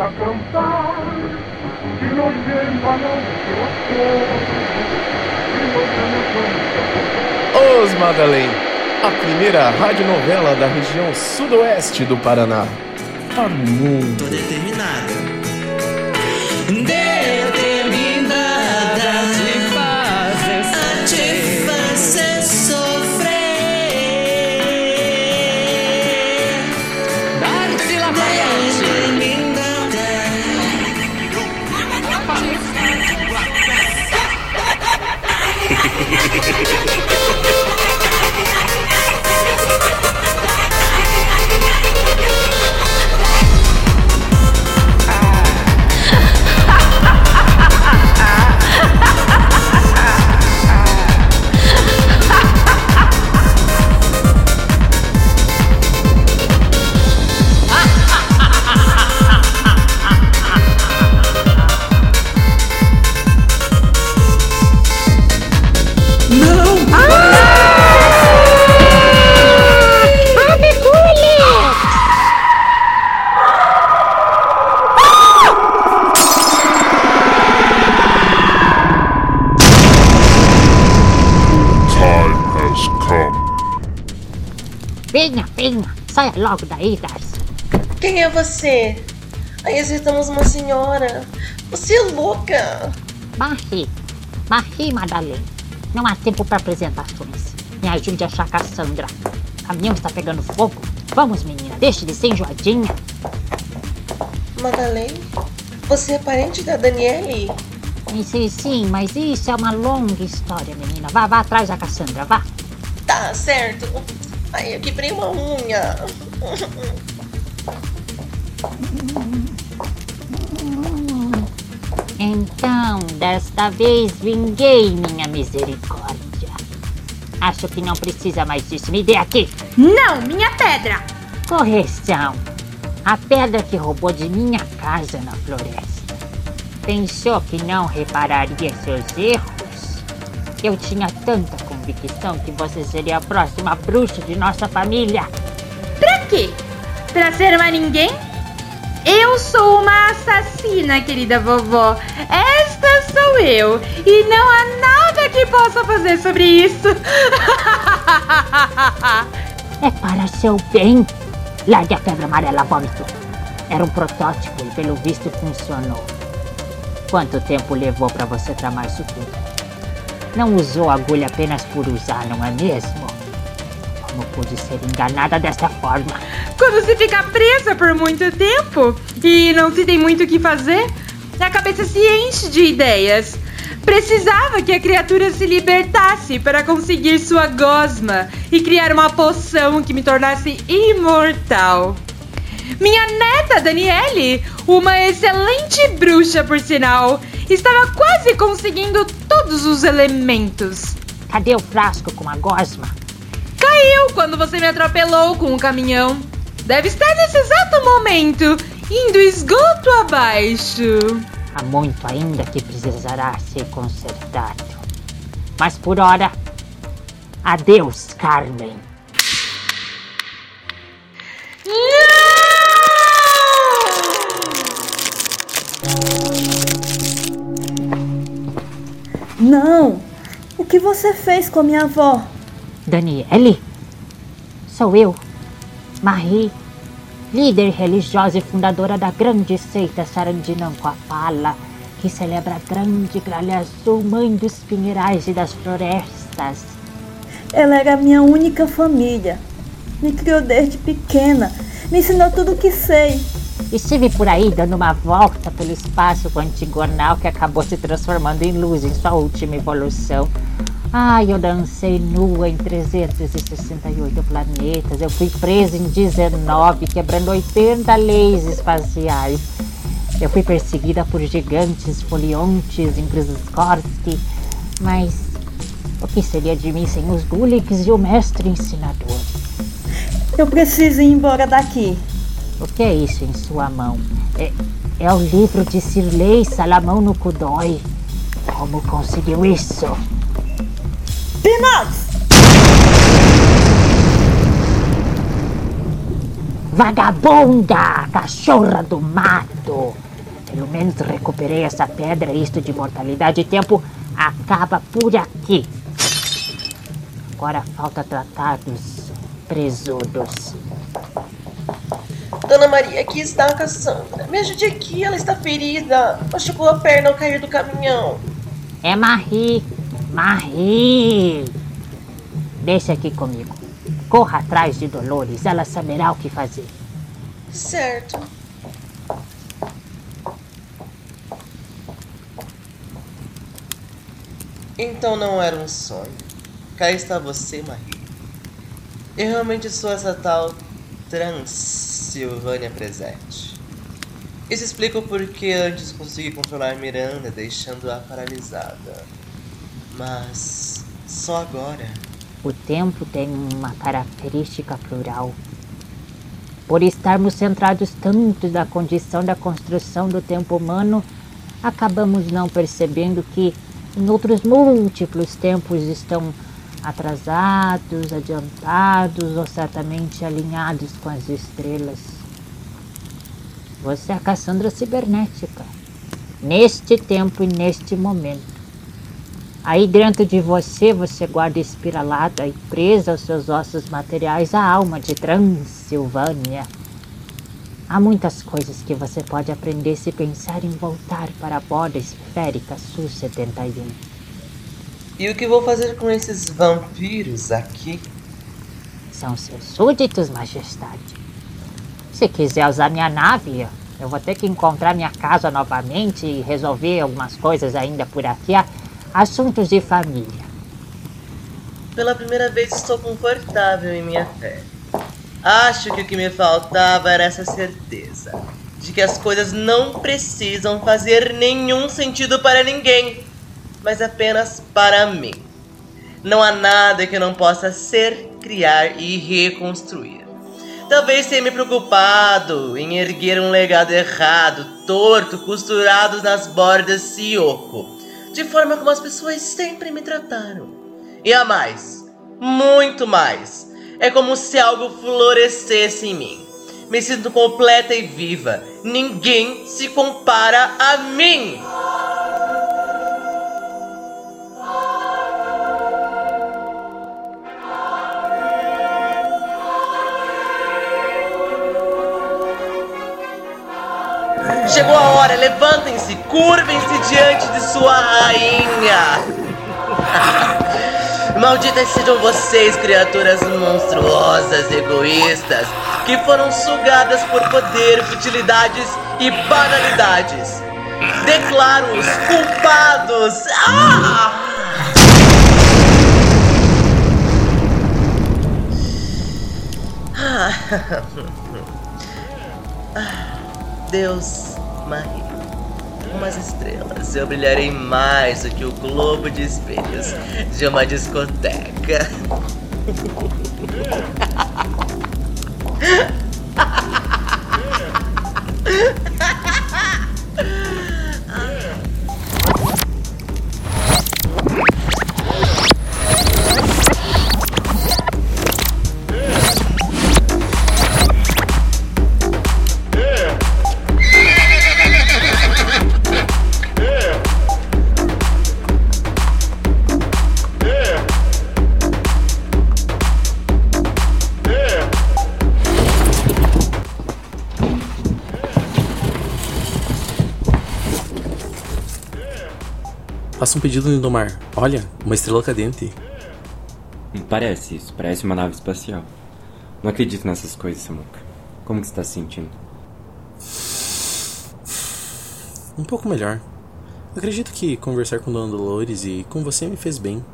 a cantar, que nos llevan Os Madalém, a primeira radionovela da região sudoeste do Paraná. Para o mundo. Tô determinada. Logo daí, Darcy. Quem é você? Aí acertamos uma senhora. Você é louca. Marie, Marie Madalene. Não há tempo para apresentações. Me ajude a achar Cassandra. O caminhão está pegando fogo. Vamos, menina, deixe de ser enjoadinha. Madalene? Você é parente da Daniele? Sim, sim, mas isso é uma longa história, menina. Vá, vá atrás da Cassandra, vá. Tá, certo. Ai, eu quebrei uma unha. Então, desta vez vinguei minha misericórdia. Acho que não precisa mais disso. Me dê aqui. Não, minha pedra! Correção. A pedra que roubou de minha casa na floresta. Pensou que não repararia seus erros? Eu tinha tanta convicção que você seria a próxima bruxa de nossa família. Pra quê? Pra ser uma ninguém? Eu sou uma assassina, querida vovó. Esta sou eu. E não há nada que possa fazer sobre isso. é para seu bem. Largue a pedra amarela, vômito. Era um protótipo e, pelo visto, funcionou. Quanto tempo levou para você tramar isso tudo? Não usou agulha apenas por usar, não é mesmo? Como pude ser enganada desta forma? Quando se fica presa por muito tempo e não se tem muito o que fazer, a cabeça se enche de ideias. Precisava que a criatura se libertasse para conseguir sua gosma e criar uma poção que me tornasse imortal. Minha neta Daniele, uma excelente bruxa por sinal, estava quase conseguindo todos os elementos. Cadê o frasco com a gosma? Caiu quando você me atropelou com o caminhão. Deve estar nesse exato momento, indo esgoto abaixo. Há muito ainda que precisará ser consertado. Mas por hora, adeus, Carmen. Não! O que você fez com a minha avó? Daniele? Sou eu, Marie, líder religiosa e fundadora da grande seita Sarandinancoapala, que celebra a grande gralha azul, mãe dos pinheirais e das florestas. Ela era a minha única família. Me criou desde pequena, me ensinou tudo o que sei. Estive por aí dando uma volta pelo espaço com o antigonal que acabou se transformando em luz em sua última evolução. Ai, eu dancei nua em 368 planetas. Eu fui presa em 19, quebrando 80 leis espaciais. Eu fui perseguida por gigantes foliontes em Krzyzkorski. Mas o que seria de mim sem os Gulliks e o mestre ensinador? Eu preciso ir embora daqui. O que é isso em sua mão? É, é o livro de Sirlei Salamão no Kudói. Como conseguiu isso? Peanuts! Vagabunda! Cachorra do mato! Pelo menos recuperei essa pedra. Isto de mortalidade e tempo acaba por aqui. Agora falta tratar dos presudos. Dona Maria, aqui está a Cassandra. Me ajude aqui, ela está ferida. Machucou a perna ao cair do caminhão. É Marie. Marie! Deixa aqui comigo. Corra atrás de Dolores, ela saberá o que fazer. Certo. Então não era um sonho. Cá está você, Marie. Eu realmente sou essa tal Transilvânia presente. Isso explica o porquê antes consegui controlar Miranda, deixando-a paralisada. Mas só agora. O tempo tem uma característica plural. Por estarmos centrados tanto na condição da construção do tempo humano, acabamos não percebendo que em outros múltiplos tempos estão atrasados, adiantados ou certamente alinhados com as estrelas. Você é a Cassandra cibernética, neste tempo e neste momento. Aí dentro de você, você guarda espiralada e presa aos seus ossos materiais a alma de Transilvânia. Há muitas coisas que você pode aprender se pensar em voltar para a borda esférica Sul-71. E o que vou fazer com esses vampiros aqui? São seus súditos, majestade. Se quiser usar minha nave, eu vou ter que encontrar minha casa novamente e resolver algumas coisas ainda por aqui. Assuntos de família. Pela primeira vez estou confortável em minha fé. Acho que o que me faltava era essa certeza de que as coisas não precisam fazer nenhum sentido para ninguém, mas apenas para mim. Não há nada que eu não possa ser, criar e reconstruir. Talvez tenha me preocupado em erguer um legado errado, torto, costurado nas bordas Sioko de forma como as pessoas sempre me trataram. E a mais, muito mais. É como se algo florescesse em mim. Me sinto completa e viva. Ninguém se compara a mim. Chegou a hora, levantem-se, curvem-se diante de sua rainha. Malditas sejam vocês, criaturas monstruosas, egoístas, que foram sugadas por poder, futilidades e banalidades. Declaro-os culpados. Ah! Ah. Deus, Maria, como as estrelas, eu brilharei mais do que o globo de espelhos de uma discoteca. Faça um pedido, Lindomar. Olha, uma estrela cadente. Parece isso, parece uma nave espacial. Não acredito nessas coisas, Samuca. Como que você está se sentindo? Um pouco melhor. Acredito que conversar com Dona Dolores e com você me fez bem.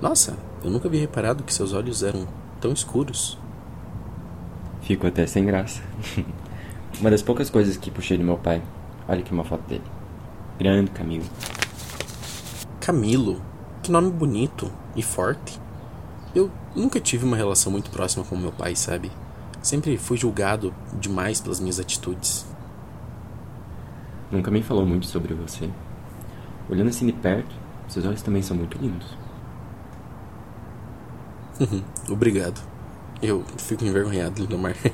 Nossa, eu nunca havia reparado que seus olhos eram tão escuros. Fico até sem graça. uma das poucas coisas que puxei do meu pai. Olha aqui uma foto dele. Grande Camilo. Camilo. Que nome bonito e forte. Eu nunca tive uma relação muito próxima com meu pai, sabe? Sempre fui julgado demais pelas minhas atitudes. Nunca me falou muito sobre você. Olhando assim de perto, seus olhos também são muito lindos. Uhum, obrigado. Eu fico envergonhado, Lindomar.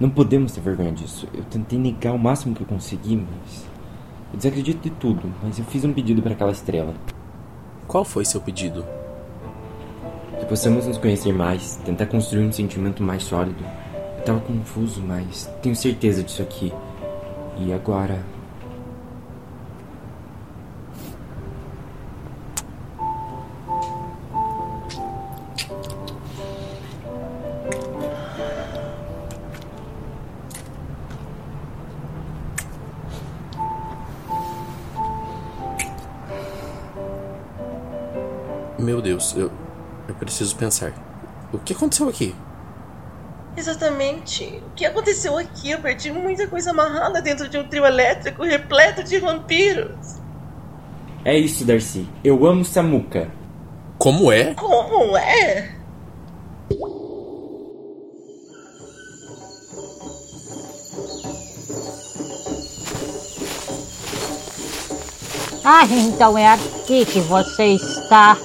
Não podemos ter vergonha disso. Eu tentei negar o máximo que eu consegui, mas eu desacredito de tudo, mas eu fiz um pedido para aquela estrela. Qual foi seu pedido? Que possamos nos conhecer mais, tentar construir um sentimento mais sólido. Eu tava confuso, mas tenho certeza disso aqui. E agora. Eu, eu preciso pensar. O que aconteceu aqui? Exatamente. O que aconteceu aqui? Eu perdi muita coisa amarrada dentro de um trio elétrico repleto de vampiros. É isso, Darcy. Eu amo Samuka. Como é? Como é? Ah, então é aqui que você está.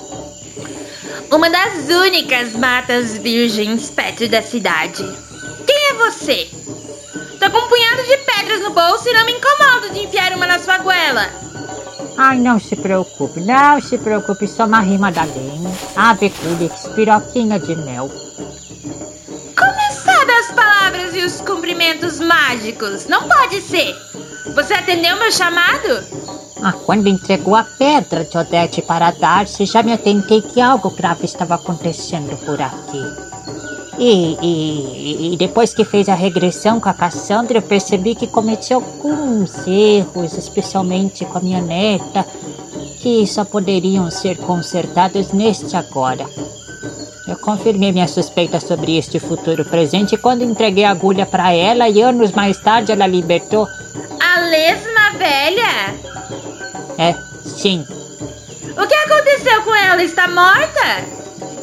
Uma das únicas matas virgens perto da cidade. Quem é você? Tô com um punhado de pedras no bolso e não me incomodo de enfiar uma na sua goela. Ai, não se preocupe, não se preocupe, só uma rima da Lene. Ave Culix, piroquinha de mel. Como sabe as palavras e os cumprimentos mágicos? Não pode ser. Você atendeu meu chamado? Ah, quando entregou a pedra de Odete para Darcy, já me atentei que algo grave estava acontecendo por aqui. E, e, e depois que fez a regressão com a Cassandra, eu percebi que cometi alguns erros, especialmente com a minha neta, que só poderiam ser consertados neste agora. Eu confirmei minha suspeita sobre este futuro presente quando entreguei a agulha para ela e anos mais tarde ela libertou. A lesma velha? É, sim. O que aconteceu com ela? Está morta?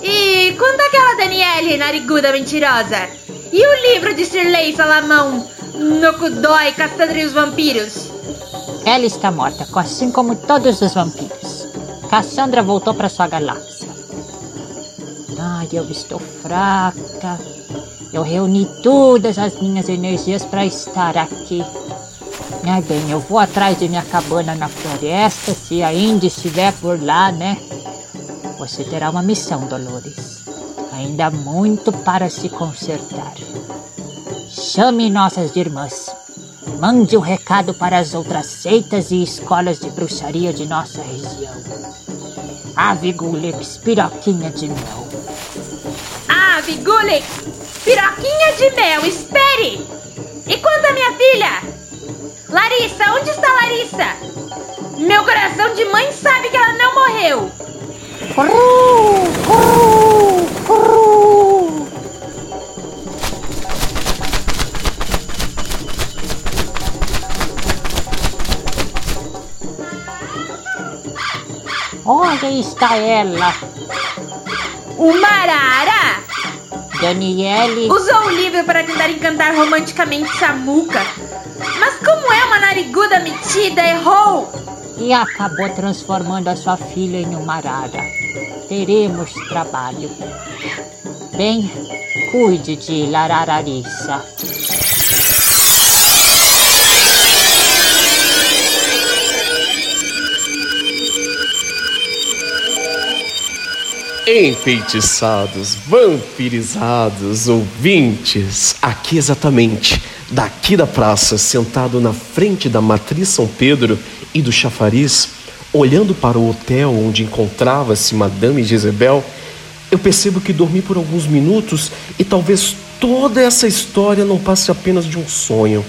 E quanto àquela Daniele, nariguda mentirosa? E o livro de Sirley Salamão, Nokudói, Cassandra e os Vampiros? Ela está morta, assim como todos os vampiros. Cassandra voltou para sua galáxia. Ai, eu estou fraca. Eu reuni todas as minhas energias para estar aqui. Ai, bem, eu vou atrás de minha cabana na floresta, se ainda estiver por lá, né? Você terá uma missão, Dolores. Ainda há muito para se consertar. Chame nossas irmãs. Mande um recado para as outras seitas e escolas de bruxaria de nossa região. Ave Gulix, piroquinha de mel. Ave Gulix, piroquinha de mel, espere! E quanto à minha filha? Larissa, onde está Larissa? Meu coração de mãe sabe que ela não morreu. Onde está ela? Uma arara Daniele. usou o livro para tentar encantar romanticamente Samuca. Mas como é uma nariguda metida, errou. E acabou transformando a sua filha em uma arara. Teremos trabalho. Bem, cuide de Lararariça. Enfeitiçados, vampirizados, ouvintes, aqui exatamente, daqui da praça, sentado na frente da Matriz São Pedro e do chafariz, olhando para o hotel onde encontrava-se Madame Jezebel, eu percebo que dormi por alguns minutos e talvez toda essa história não passe apenas de um sonho.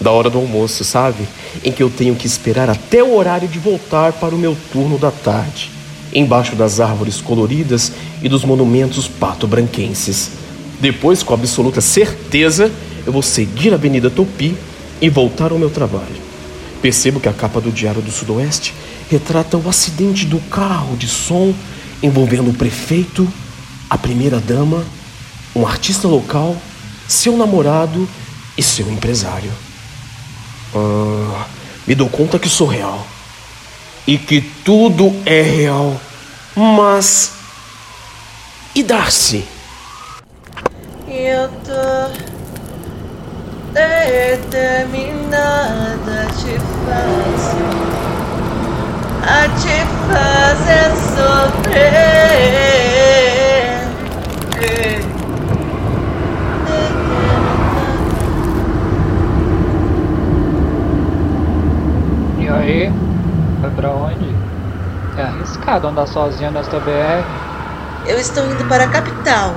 Da hora do almoço, sabe? Em que eu tenho que esperar até o horário de voltar para o meu turno da tarde embaixo das árvores coloridas e dos monumentos pato-branquenses. Depois, com absoluta certeza, eu vou seguir a Avenida Tupi e voltar ao meu trabalho. Percebo que a capa do Diário do Sudoeste retrata o acidente do carro de som envolvendo o prefeito, a primeira-dama, um artista local, seu namorado e seu empresário. Ah, me dou conta que sou real e que tudo é real. Mas. E Darcy? Eu tô. determinada te faço a te fazer sofrer. E aí? Vai pra onde? É arriscado andar sozinho nesta BR. Eu estou indo para a capital.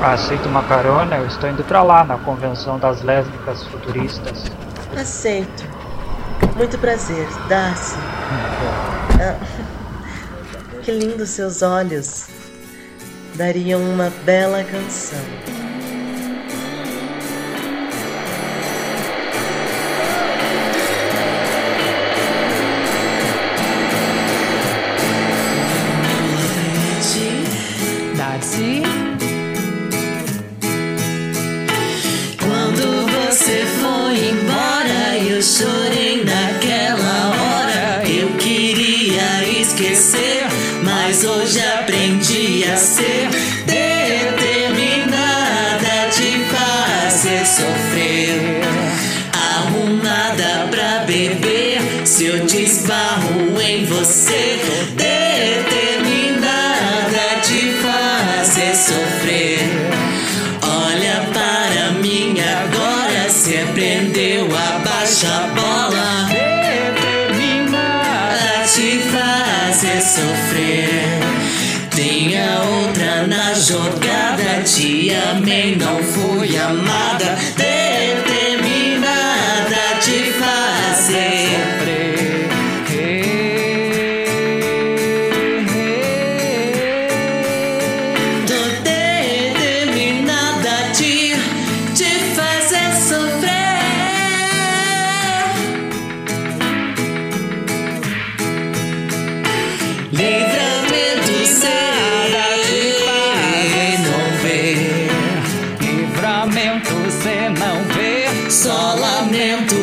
Aceita uma carona? Eu estou indo pra lá, na convenção das lésbicas futuristas. Aceito. Muito prazer, Darcy. Ah, que lindos seus olhos. Dariam uma bela canção. Esquecer, mas hoje aprendi a ser jogada, te amei, não fui amada. Só lamento